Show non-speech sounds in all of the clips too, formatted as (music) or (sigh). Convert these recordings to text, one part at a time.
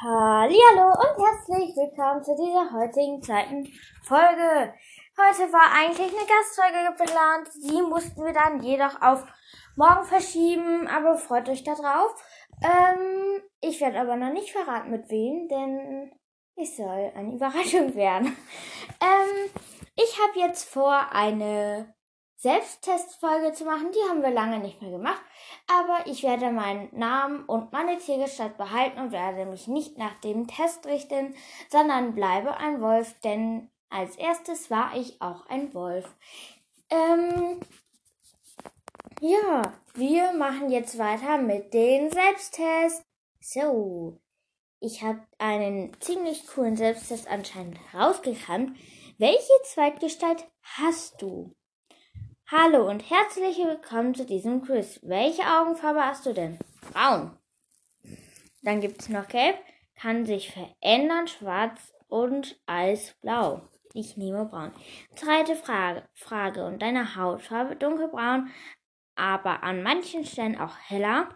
Hallo und herzlich willkommen zu dieser heutigen zweiten Folge. Heute war eigentlich eine Gastfolge geplant, die mussten wir dann jedoch auf morgen verschieben, aber freut euch da drauf. Ähm, ich werde aber noch nicht verraten mit wem, denn es soll eine (laughs) Überraschung werden. Ähm, ich habe jetzt vor, eine Selbsttestfolge zu machen. Die haben wir lange nicht mehr gemacht. Aber ich werde meinen Namen und meine Tiergestalt behalten und werde mich nicht nach dem Test richten, sondern bleibe ein Wolf, denn als erstes war ich auch ein Wolf. Ähm, ja, wir machen jetzt weiter mit den Selbsttests. So, ich habe einen ziemlich coolen Selbsttest anscheinend rausgekannt. Welche Zweitgestalt hast du? Hallo und herzlich willkommen zu diesem Quiz. Welche Augenfarbe hast du denn? Braun. Dann gibt es noch Gelb, kann sich verändern, Schwarz und Eisblau. Ich nehme Braun. Zweite Frage. Frage. Und deine Hautfarbe dunkelbraun, aber an manchen Stellen auch heller.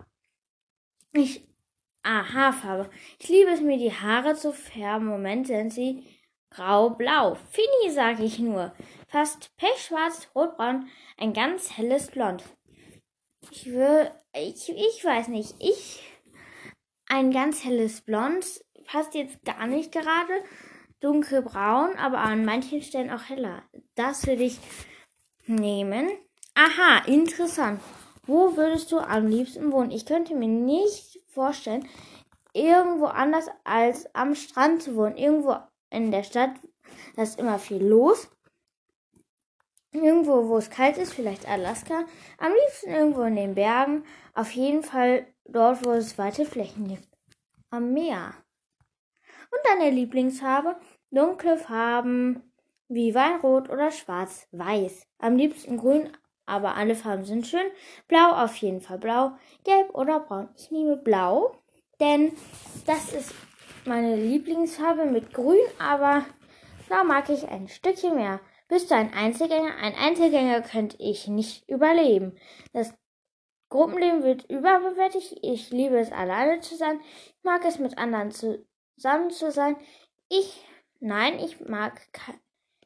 Ich. Ah, Haarfarbe. Ich liebe es mir, die Haare zu färben. Moment sind sie grau-blau. Fini, sag ich nur fast pechschwarz, rotbraun, ein ganz helles Blond. Ich will, ich, ich weiß nicht, ich, ein ganz helles Blond passt jetzt gar nicht gerade, dunkelbraun, aber an manchen Stellen auch heller. Das würde ich nehmen. Aha, interessant. Wo würdest du am liebsten wohnen? Ich könnte mir nicht vorstellen, irgendwo anders als am Strand zu wohnen. Irgendwo in der Stadt, da ist immer viel los. Irgendwo, wo es kalt ist, vielleicht Alaska. Am liebsten irgendwo in den Bergen. Auf jeden Fall dort, wo es weite Flächen gibt. Am Meer. Und deine Lieblingsfarbe? Dunkle Farben wie Weinrot oder Schwarz-Weiß. Am liebsten grün, aber alle Farben sind schön. Blau auf jeden Fall blau. Gelb oder braun. Ich nehme blau, denn das ist meine Lieblingsfarbe mit grün, aber blau mag ich ein Stückchen mehr. Bist du ein Einzelgänger? Ein Einzelgänger könnte ich nicht überleben. Das Gruppenleben wird überbewertet. Ich liebe es, alleine zu sein. Ich mag es, mit anderen zusammen zu sein. Ich, nein, ich mag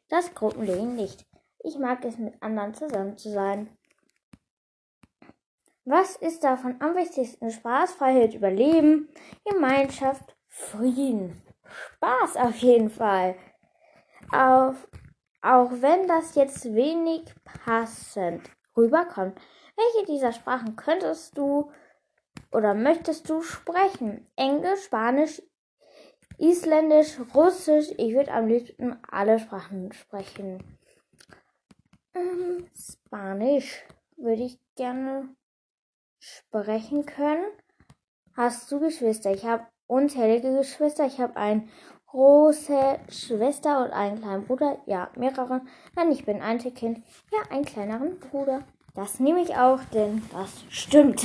das Gruppenleben nicht. Ich mag es, mit anderen zusammen zu sein. Was ist davon am wichtigsten? Spaß, Freiheit, Überleben, Gemeinschaft, Frieden. Spaß auf jeden Fall. Auf auch wenn das jetzt wenig passend rüberkommt. Welche dieser Sprachen könntest du oder möchtest du sprechen? Englisch, Spanisch, Isländisch, Russisch. Ich würde am liebsten alle Sprachen sprechen. Ähm, Spanisch würde ich gerne sprechen können. Hast du Geschwister? Ich habe unzählige Geschwister. Ich habe einen große Schwester und einen kleinen Bruder. Ja, mehrere. Nein, ich bin Einzelkind. Ja, einen kleineren Bruder. Das nehme ich auch, denn das stimmt.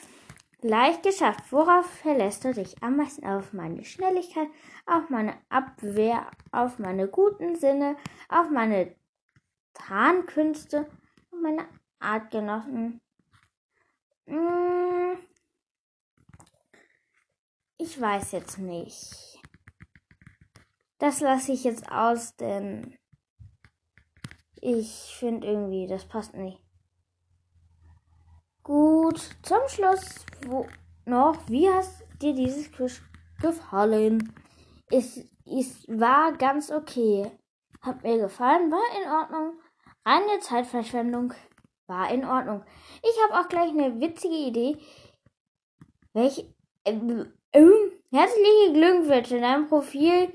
(laughs) Leicht geschafft. Worauf verlässt du dich am meisten? Auf meine Schnelligkeit, auf meine Abwehr, auf meine guten Sinne, auf meine Tarnkünste, auf meine Artgenossen. Hm, ich weiß jetzt nicht. Das lasse ich jetzt aus, denn ich finde irgendwie, das passt nicht. Gut, zum Schluss wo noch, wie hast dir dieses Quiz gefallen? Es, es war ganz okay. Hat mir gefallen, war in Ordnung. Reine Zeitverschwendung war in Ordnung. Ich habe auch gleich eine witzige Idee. Welche? Äh, herzliche Glückwünsche in deinem Profil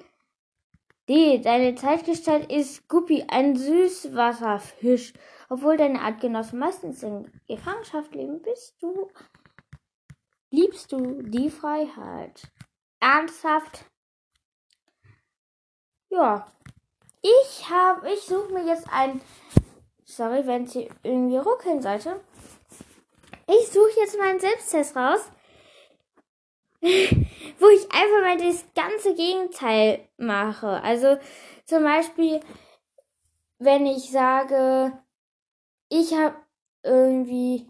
D. Deine Zeitgestalt ist Guppi, ein Süßwasserfisch. Obwohl deine Artgenossen meistens in Gefangenschaft leben, bist du, liebst du die Freiheit. Ernsthaft? Ja. Ich habe, ich suche mir jetzt ein, sorry, wenn es hier irgendwie ruckeln sollte. Ich suche jetzt meinen Selbsttest raus. Wo ich einfach mal das ganze Gegenteil mache. Also zum Beispiel, wenn ich sage, ich habe irgendwie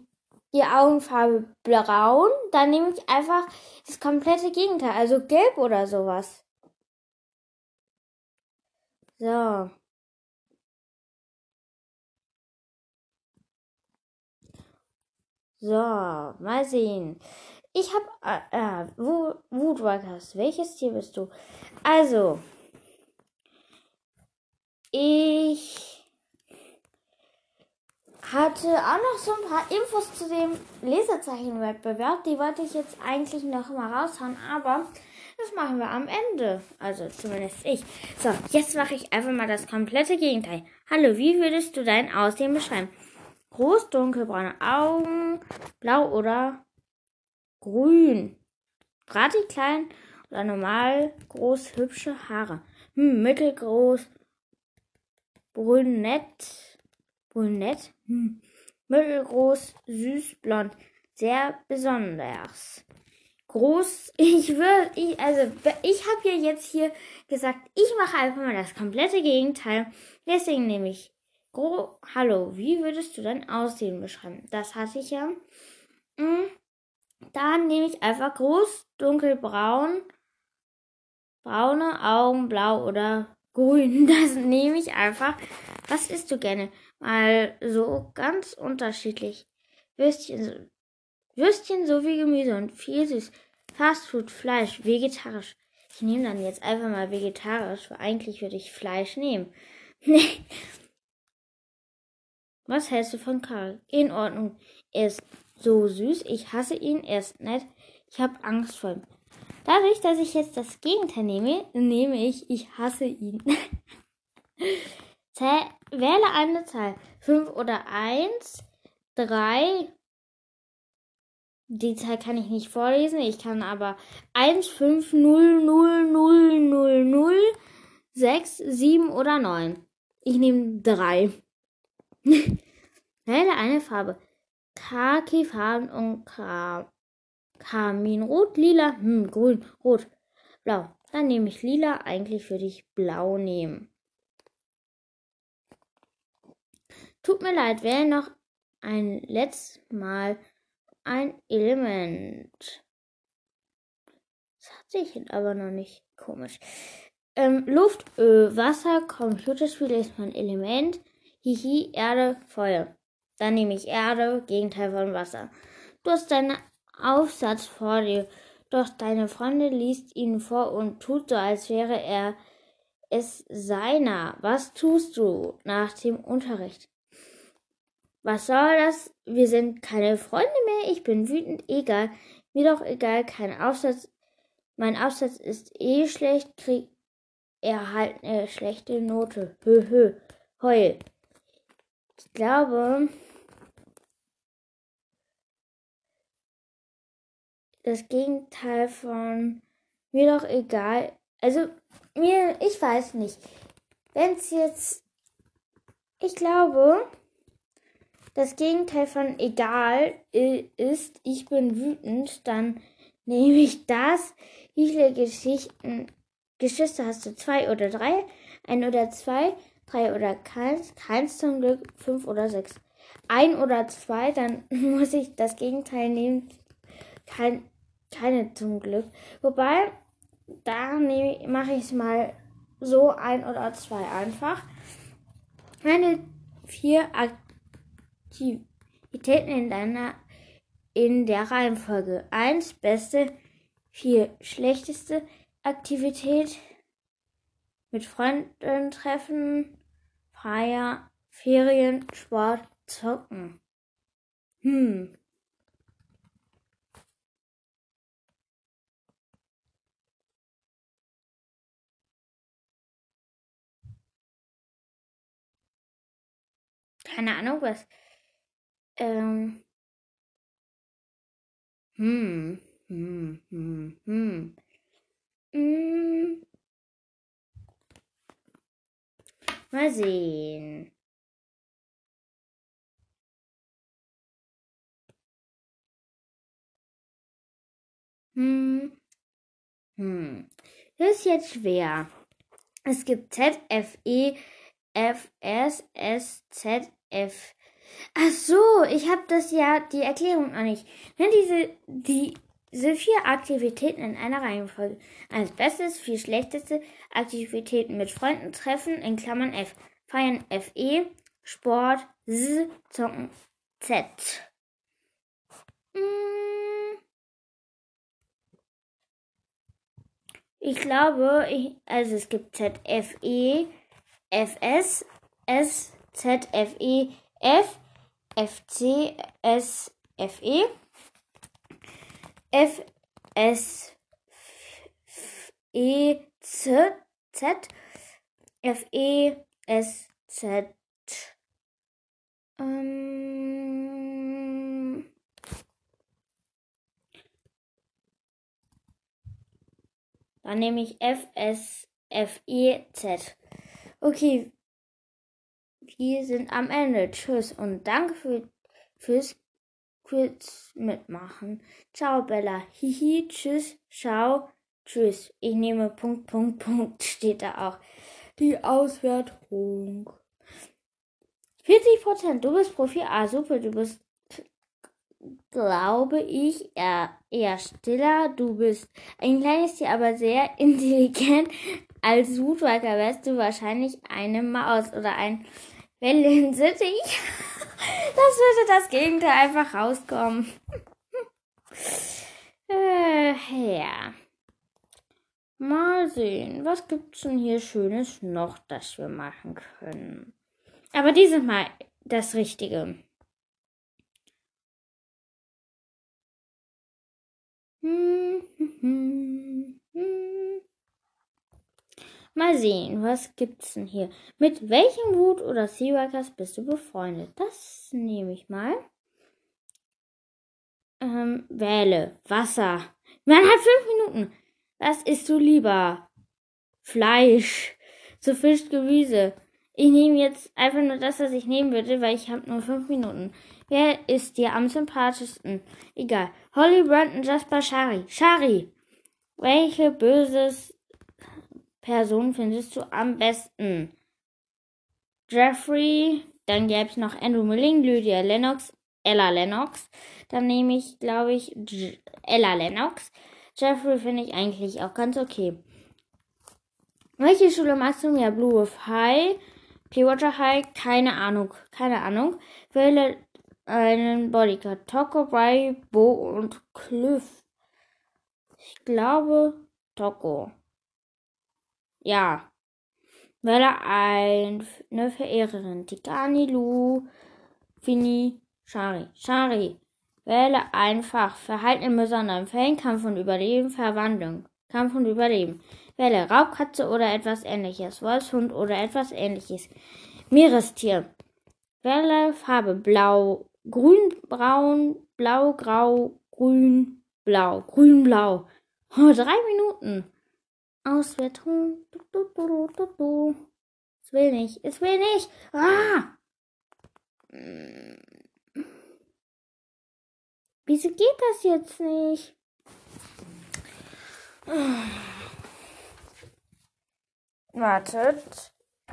die Augenfarbe braun, dann nehme ich einfach das komplette Gegenteil, also gelb oder sowas. So. So, mal sehen. Ich habe äh, äh, Woodwalkers. Welches Tier bist du? Also, ich hatte auch noch so ein paar Infos zu dem Leserzeichenwettbewerb. Die wollte ich jetzt eigentlich noch mal raushauen, aber das machen wir am Ende. Also zumindest ich. So, jetzt mache ich einfach mal das komplette Gegenteil. Hallo, wie würdest du dein Aussehen beschreiben? Groß, dunkelbraune Augen, blau oder grün. Gratis klein oder normal groß, hübsche Haare. Hm, mittelgroß, brünett, brünett, hm, mittelgroß, süß, blond. Sehr besonders. Groß, (laughs) ich würde, ich, also, ich habe ja jetzt hier gesagt, ich mache einfach mal das komplette Gegenteil. Deswegen nehme ich Gro Hallo, wie würdest du dein Aussehen beschreiben? Das hatte ich ja. Mm, dann nehme ich einfach groß, dunkelbraun, braune Augen, blau oder grün. (laughs) Das nehme ich einfach. Was isst du gerne? Mal so ganz unterschiedlich. Würstchen, Würstchen sowie Gemüse und viel süß. Fastfood, Fleisch, vegetarisch. Ich nehme dann jetzt einfach mal vegetarisch, weil eigentlich würde ich Fleisch nehmen. Nee, (laughs) was hältst du von Karl? In Ordnung. Er ist so süß. Ich hasse ihn. Er ist nett. Ich habe Angst vor ihm. Dadurch, dass ich jetzt das Gegenteil nehme, nehme ich, ich hasse ihn. (laughs) Wähle eine Zahl. 5 oder 1, 3. Die Zahl kann ich nicht vorlesen. Ich kann aber 1, 5, 0, 0, 0, 0, 0, 6, 7 oder 9. Ich nehme 3. (laughs) Wähle eine Farbe. Khaki-Farben und Kaminrot, lila, hm, grün, rot, blau. Dann nehme ich lila. Eigentlich würde ich blau nehmen. Tut mir leid, wähle noch ein letztes Mal ein Element. Das hat sich aber noch nicht komisch. Ähm, Luft, Öl, Wasser, Computerspiel ist mein Element. Hihi, Erde, Feuer. Dann nehme ich Erde, Gegenteil von Wasser. Du hast deinen Aufsatz vor dir, doch deine Freundin liest ihn vor und tut so, als wäre er es seiner. Was tust du nach dem Unterricht? Was soll das? Wir sind keine Freunde mehr. Ich bin wütend. Egal. Mir doch egal. Kein Aufsatz. Mein Aufsatz ist eh schlecht. Krieg er halt eine schlechte Note. Hö, hö. Heul. Ich glaube, das Gegenteil von mir doch egal. Also mir, ich weiß nicht. Wenn es jetzt, ich glaube, das Gegenteil von egal ist, ich bin wütend, dann (laughs) nehme ich das. Wie viele Geschichten, Geschwister hast du? Zwei oder drei? Ein oder zwei? drei oder keins, keins zum Glück, fünf oder sechs. Ein oder zwei, dann (laughs) muss ich das Gegenteil nehmen, kein, keine zum Glück. Wobei, da mache ich es mal so ein oder zwei einfach. Meine vier Aktivitäten in deiner in der Reihenfolge. Eins beste, vier schlechteste Aktivität mit Freunden treffen, Freier, Ferien, Sport, Zocken. Hm. Keine Ahnung, was. Ähm. Hm. Hm. Hm. Hm. Hm. Mal sehen. Hm. Hm. Das ist jetzt schwer. Es gibt Z, F, E, F, S, S, Z, F. Ach so, ich habe das ja, die Erklärung noch nicht. Nenn diese, die, diese vier Aktivitäten in einer Reihenfolge. Eins Bestes, vier schlechteste Aktivitäten mit Freunden treffen, in Klammern F. Feiern FE, Sport, S, Zocken, Z. Hm. Ich glaube, ich, also es gibt ZFE, FS, S, ZFE, F, F, E, F, E, S, Z. Ähm, dann nehme ich F, S, F, E, Z. Okay, wir sind am Ende. Tschüss und danke für, fürs kurz mitmachen. Ciao, Bella. Hihi, tschüss, ciao, tschüss. Ich nehme Punkt, Punkt, Punkt, (laughs) steht da auch. Die Auswertung. 40 Prozent. Du bist Profi. Ah, super. Du bist, glaube ich, eher, eher stiller. Du bist ein kleines Tier, aber sehr (laughs) intelligent. Als Woodworker wärst du wahrscheinlich eine Maus oder ein Wellensittich. (laughs) Das würde das Gegenteil einfach rauskommen. (laughs) äh, ja. Mal sehen, was gibt's denn hier Schönes noch, das wir machen können. Aber dieses Mal das Richtige. Hm, hm, hm, hm. Mal sehen, was gibt's denn hier? Mit welchem Wut oder Seaworkers bist du befreundet? Das nehme ich mal. Ähm, wähle. Wasser. Man hat fünf Minuten. Was isst du lieber? Fleisch. Zu Fisch, Gemüse. Ich nehme jetzt einfach nur das, was ich nehmen würde, weil ich habe nur fünf Minuten. Wer ist dir am sympathischsten? Egal. Holly, Brandon, Jasper, Shari. Shari. Welche böses Person findest du am besten? Jeffrey, dann gäbe es noch Andrew Milling, Lydia Lennox, Ella Lennox. Dann nehme ich, glaube ich, J Ella Lennox. Jeffrey finde ich eigentlich auch ganz okay. Welche Schule magst du mehr? Blue of High, Clearwater High? Keine Ahnung. Keine Ahnung. Wähle einen Bodyguard. Toko, Bry, Bo und Cliff. Ich glaube, Toko. Ja. Wähle eine Verehrerin. Tikani, Lu, Fini, Shari. Shari. Wähle einfach Verhalten in besonderen Fällen, Kampf und Überleben, Verwandlung. Kampf und Überleben. Wähle Raubkatze oder etwas ähnliches. Wolfshund oder etwas ähnliches. Meerestier. Wähle Farbe Blau, Grün, Braun, Blau, Grau, Grün, Blau, Grün, Blau. Oh, drei Minuten. Auswertung. Du, du, du, du. Es will nicht. Es will nicht. Ah! Wieso geht das jetzt nicht? Wartet.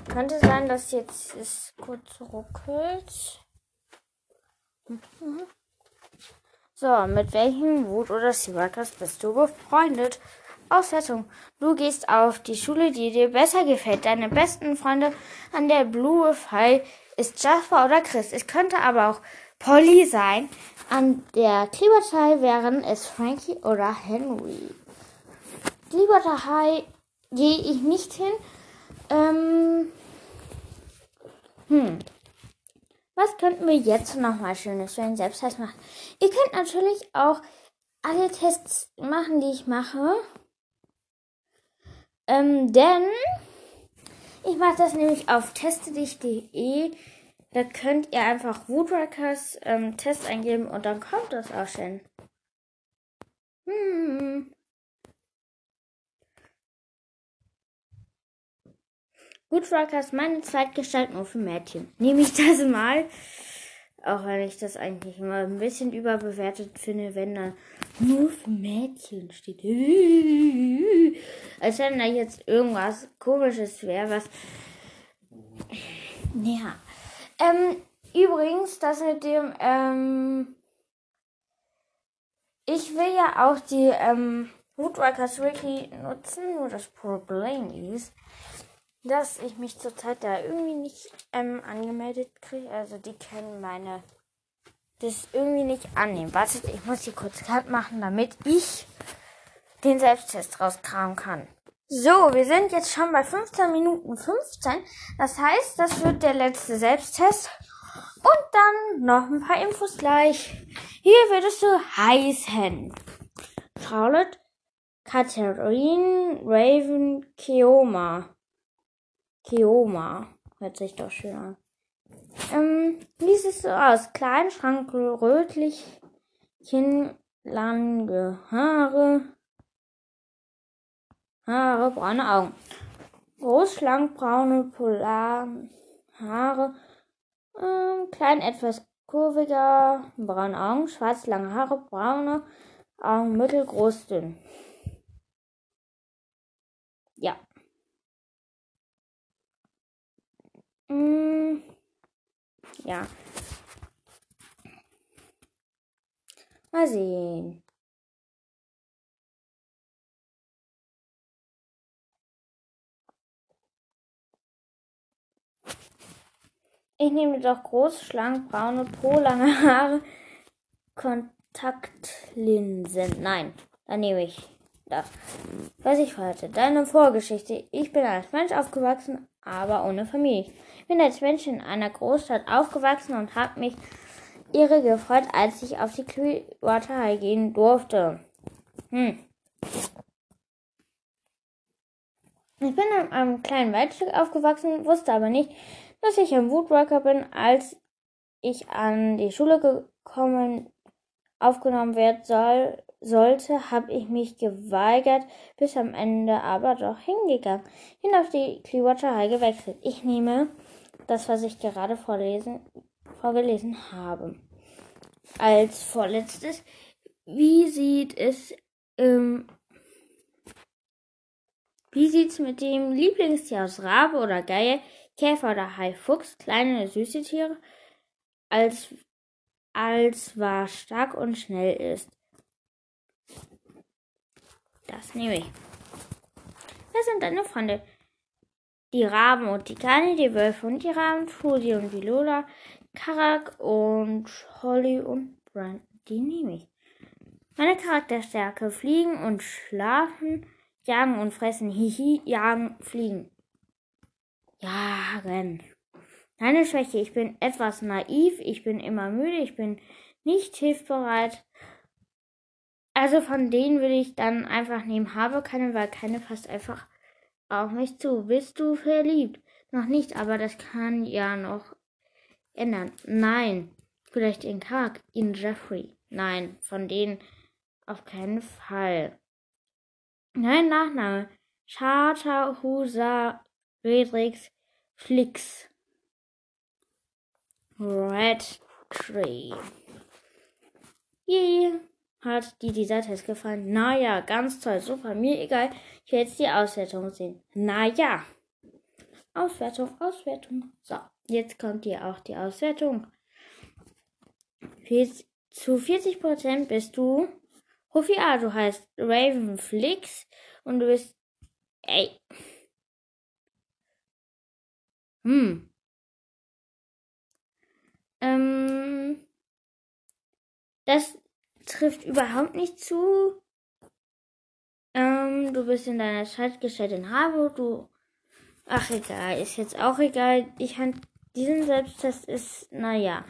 Könnte sein, dass jetzt es kurz ruckelt. So, mit welchem Wut oder Seaworkers bist du befreundet? Auswertung. Du gehst auf die Schule, die dir besser gefällt. Deine besten Freunde an der Blue High ist Jasper oder Chris. Es könnte aber auch Polly sein. An der Klebertei wären es Frankie oder Henry. Klebertei gehe ich nicht hin. Ähm, hm. Was könnten wir jetzt nochmal Schönes für einen Selbsttest machen? Ihr könnt natürlich auch alle Tests machen, die ich mache. Ähm, denn ich mache das nämlich auf testedich.de. Da könnt ihr einfach Woodworkers ähm, Test eingeben und dann kommt das auch schon. Hm. Woodworkers, meine Zeitgestalt nur für Mädchen. Nehme ich das mal. Auch wenn ich das eigentlich immer ein bisschen überbewertet finde, wenn da nur für Mädchen steht. Als wenn da jetzt irgendwas komisches wäre, was. Ja. Ähm, Übrigens, das mit dem, ähm, ich will ja auch die, ähm, Woodworkers Wiki nutzen, nur das Problem ist, dass ich mich zurzeit da irgendwie nicht ähm, angemeldet kriege. Also die können meine das irgendwie nicht annehmen. Wartet, ich muss die kurz kalt machen, damit ich den Selbsttest rauskramen kann. So, wir sind jetzt schon bei 15 Minuten 15. Das heißt, das wird der letzte Selbsttest. Und dann noch ein paar Infos gleich. Hier würdest du heißen. Charlotte, Catherine, Raven, Keoma. Keoma. Hört sich doch schön an. Ähm, wie siehst du aus? Klein, schrank, rötlich, Kinn, lange Haare, Haare, braune Augen. Groß, schlank, braune, polar Haare, ähm, klein, etwas kurviger, braune Augen, schwarz, lange Haare, braune Augen, mittelgroß, dünn. Ja. Mm, ja. Mal sehen. Ich nehme doch groß, schlank, braune, po, lange Haare, Kontaktlinsen. Nein, dann nehme ich das. Was ich hatte. Deine Vorgeschichte. Ich bin als Mensch aufgewachsen, aber ohne Familie. Ich bin als Mensch in einer Großstadt aufgewachsen und habe mich irre gefreut, als ich auf die Clearwater High gehen durfte. Hm. Ich bin in einem kleinen Waldstück aufgewachsen, wusste aber nicht, dass ich ein Woodworker bin, als ich an die Schule gekommen, aufgenommen werden soll, sollte, habe ich mich geweigert, bis am Ende aber doch hingegangen. Hin auf die Clearwater High gewechselt. Ich nehme das, was ich gerade vorlesen, vorgelesen habe. Als vorletztes, wie sieht es, ähm, wie sieht's mit dem Lieblingstier aus Rabe oder Geier, Käfer oder Hai, Fuchs, kleine süße Tiere, als, als war stark und schnell ist. Das nehme ich. Wer sind deine Freunde? Die Raben und die Kani, die Wölfe und die Raben, Fusi und die Lola, Karak und Holly und Brandon. Die nehme ich. Meine Charakterstärke: Fliegen und Schlafen, Jagen und Fressen. Hihi, Jagen, Fliegen. Jagen. Meine Schwäche, ich bin etwas naiv, ich bin immer müde, ich bin nicht hilfbereit. Also von denen würde ich dann einfach nehmen, habe keine, weil keine passt einfach auf mich zu. Bist du verliebt? Noch nicht, aber das kann ja noch ändern. Nein. Vielleicht in Kark, in Jeffrey. Nein, von denen auf keinen Fall. Nein, Nachname. Charter Husa Redrix Flix. Red Tree. Yeah. Hat dir dieser Test gefallen? Naja, ganz toll, super, mir egal. Ich will jetzt die Auswertung sehen. Naja. Auswertung, Auswertung. So, jetzt kommt hier auch die Auswertung. Zu 40% bist du Rufi A. Du heißt Ravenflix und du bist. Ey. Hm. Ähm. Das trifft überhaupt nicht zu. Ähm, du bist in deiner gestellt in Harvard, du. Ach, egal, ist jetzt auch egal. Ich fand, diesen Selbsttest ist, naja.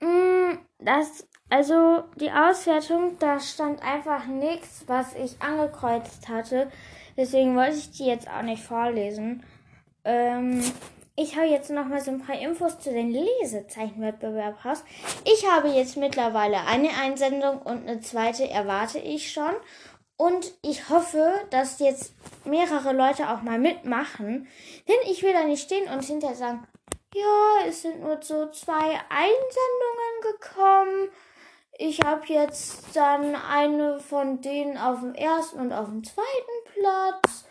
Mm, das, also, die Auswertung, da stand einfach nichts, was ich angekreuzt hatte. Deswegen wollte ich die jetzt auch nicht vorlesen. Ähm, ich habe jetzt noch mal so ein paar Infos zu den Lesezeichenwettbewerb raus. Ich habe jetzt mittlerweile eine Einsendung und eine zweite erwarte ich schon. Und ich hoffe, dass jetzt mehrere Leute auch mal mitmachen. Denn ich will da nicht stehen und hinterher sagen, ja, es sind nur so zwei Einsendungen gekommen. Ich habe jetzt dann eine von denen auf dem ersten und auf dem zweiten Platz.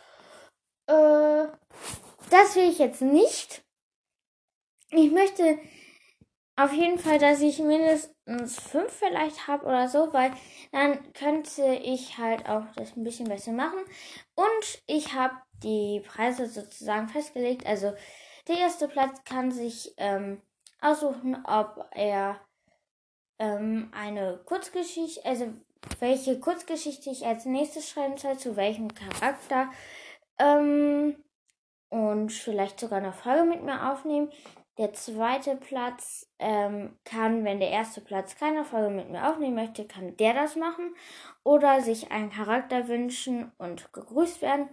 Äh, das will ich jetzt nicht. Ich möchte auf jeden Fall, dass ich mindestens fünf vielleicht habe oder so, weil dann könnte ich halt auch das ein bisschen besser machen. Und ich habe die Preise sozusagen festgelegt. Also der erste Platz kann sich ähm, aussuchen, ob er ähm, eine Kurzgeschichte, also welche Kurzgeschichte ich als nächstes schreiben soll, zu welchem Charakter. Ähm, und vielleicht sogar eine Folge mit mir aufnehmen. Der zweite Platz ähm, kann, wenn der erste Platz keine Folge mit mir aufnehmen möchte, kann der das machen oder sich einen Charakter wünschen und gegrüßt werden.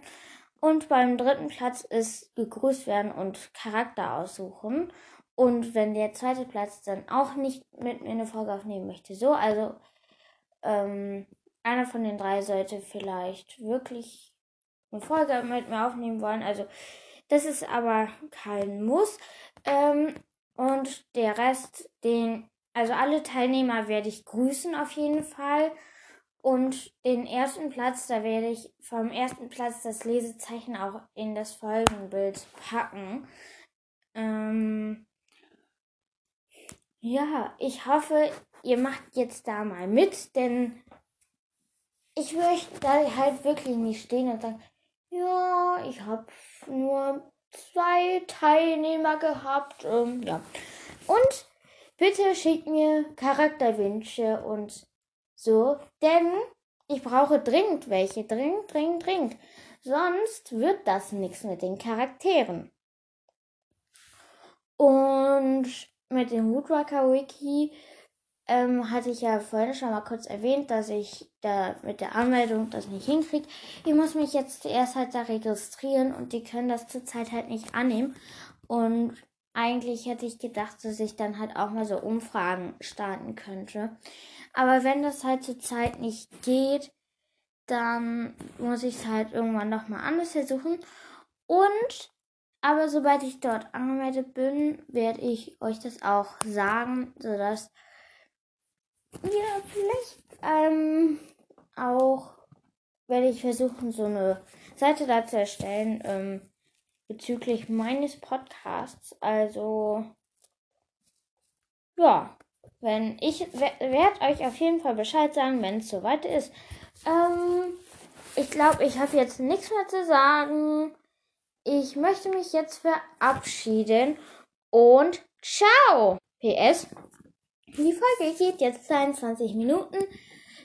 Und beim dritten Platz ist gegrüßt werden und Charakter aussuchen. Und wenn der zweite Platz dann auch nicht mit mir eine Folge aufnehmen möchte, so, also ähm, einer von den drei sollte vielleicht wirklich eine Folge mit mir aufnehmen wollen. Also das ist aber kein Muss. Ähm, und der Rest, den, also alle Teilnehmer werde ich grüßen auf jeden Fall. Und den ersten Platz, da werde ich vom ersten Platz das Lesezeichen auch in das Folgenbild packen. Ähm, ja, ich hoffe, ihr macht jetzt da mal mit, denn ich möchte da halt wirklich nicht stehen und sagen, ja, ich habe nur zwei Teilnehmer gehabt. Ähm, ja. Und bitte schickt mir Charakterwünsche und so, denn ich brauche dringend welche. Dringend, dringend, dringend. Sonst wird das nichts mit den Charakteren. Und mit dem Woodwalker Wiki ähm, hatte ich ja vorhin schon mal kurz erwähnt, dass ich da mit der Anmeldung das nicht hinkriege. Ich muss mich jetzt zuerst halt da registrieren und die können das zurzeit halt nicht annehmen. Und eigentlich hätte ich gedacht, dass ich dann halt auch mal so Umfragen starten könnte. Aber wenn das halt zurzeit nicht geht, dann muss ich es halt irgendwann nochmal anders versuchen. Und aber sobald ich dort angemeldet bin, werde ich euch das auch sagen, sodass ja, vielleicht ähm, auch werde ich versuchen, so eine Seite da zu erstellen ähm, bezüglich meines Podcasts. Also, ja, wenn ich werde euch auf jeden Fall Bescheid sagen, wenn es soweit ist. Ähm, ich glaube, ich habe jetzt nichts mehr zu sagen. Ich möchte mich jetzt verabschieden und ciao. PS. Die Folge geht jetzt 22 Minuten.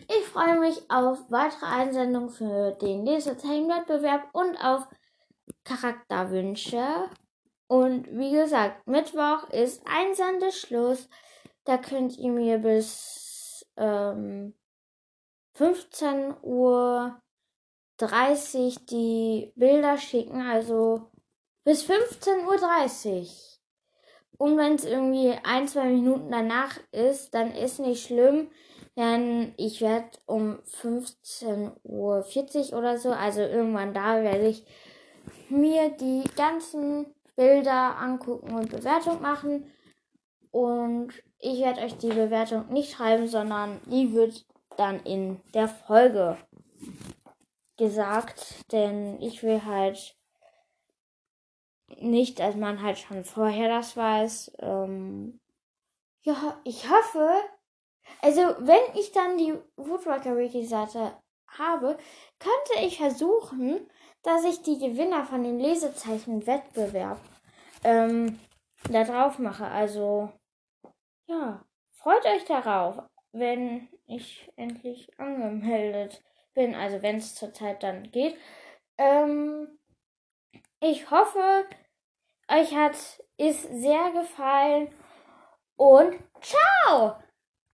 Ich freue mich auf weitere Einsendungen für den Lesezeichenwettbewerb und auf Charakterwünsche. Und wie gesagt, Mittwoch ist Einsendeschluss. Da könnt ihr mir bis ähm, 15 Uhr 30 die Bilder schicken. Also bis 15.30 Uhr. Und wenn es irgendwie ein, zwei Minuten danach ist, dann ist nicht schlimm, denn ich werde um 15.40 Uhr oder so, also irgendwann da werde ich mir die ganzen Bilder angucken und Bewertung machen. Und ich werde euch die Bewertung nicht schreiben, sondern die wird dann in der Folge gesagt, denn ich will halt nicht, dass man halt schon vorher das weiß. Ähm, ja, ich hoffe, also wenn ich dann die Woodwalker Wiki Seite habe, könnte ich versuchen, dass ich die Gewinner von dem Lesezeichen-Wettbewerb ähm, da drauf mache. Also, ja, freut euch darauf, wenn ich endlich angemeldet bin. Also, wenn es zurzeit dann geht. Ähm, ich hoffe, euch hat es sehr gefallen und ciao!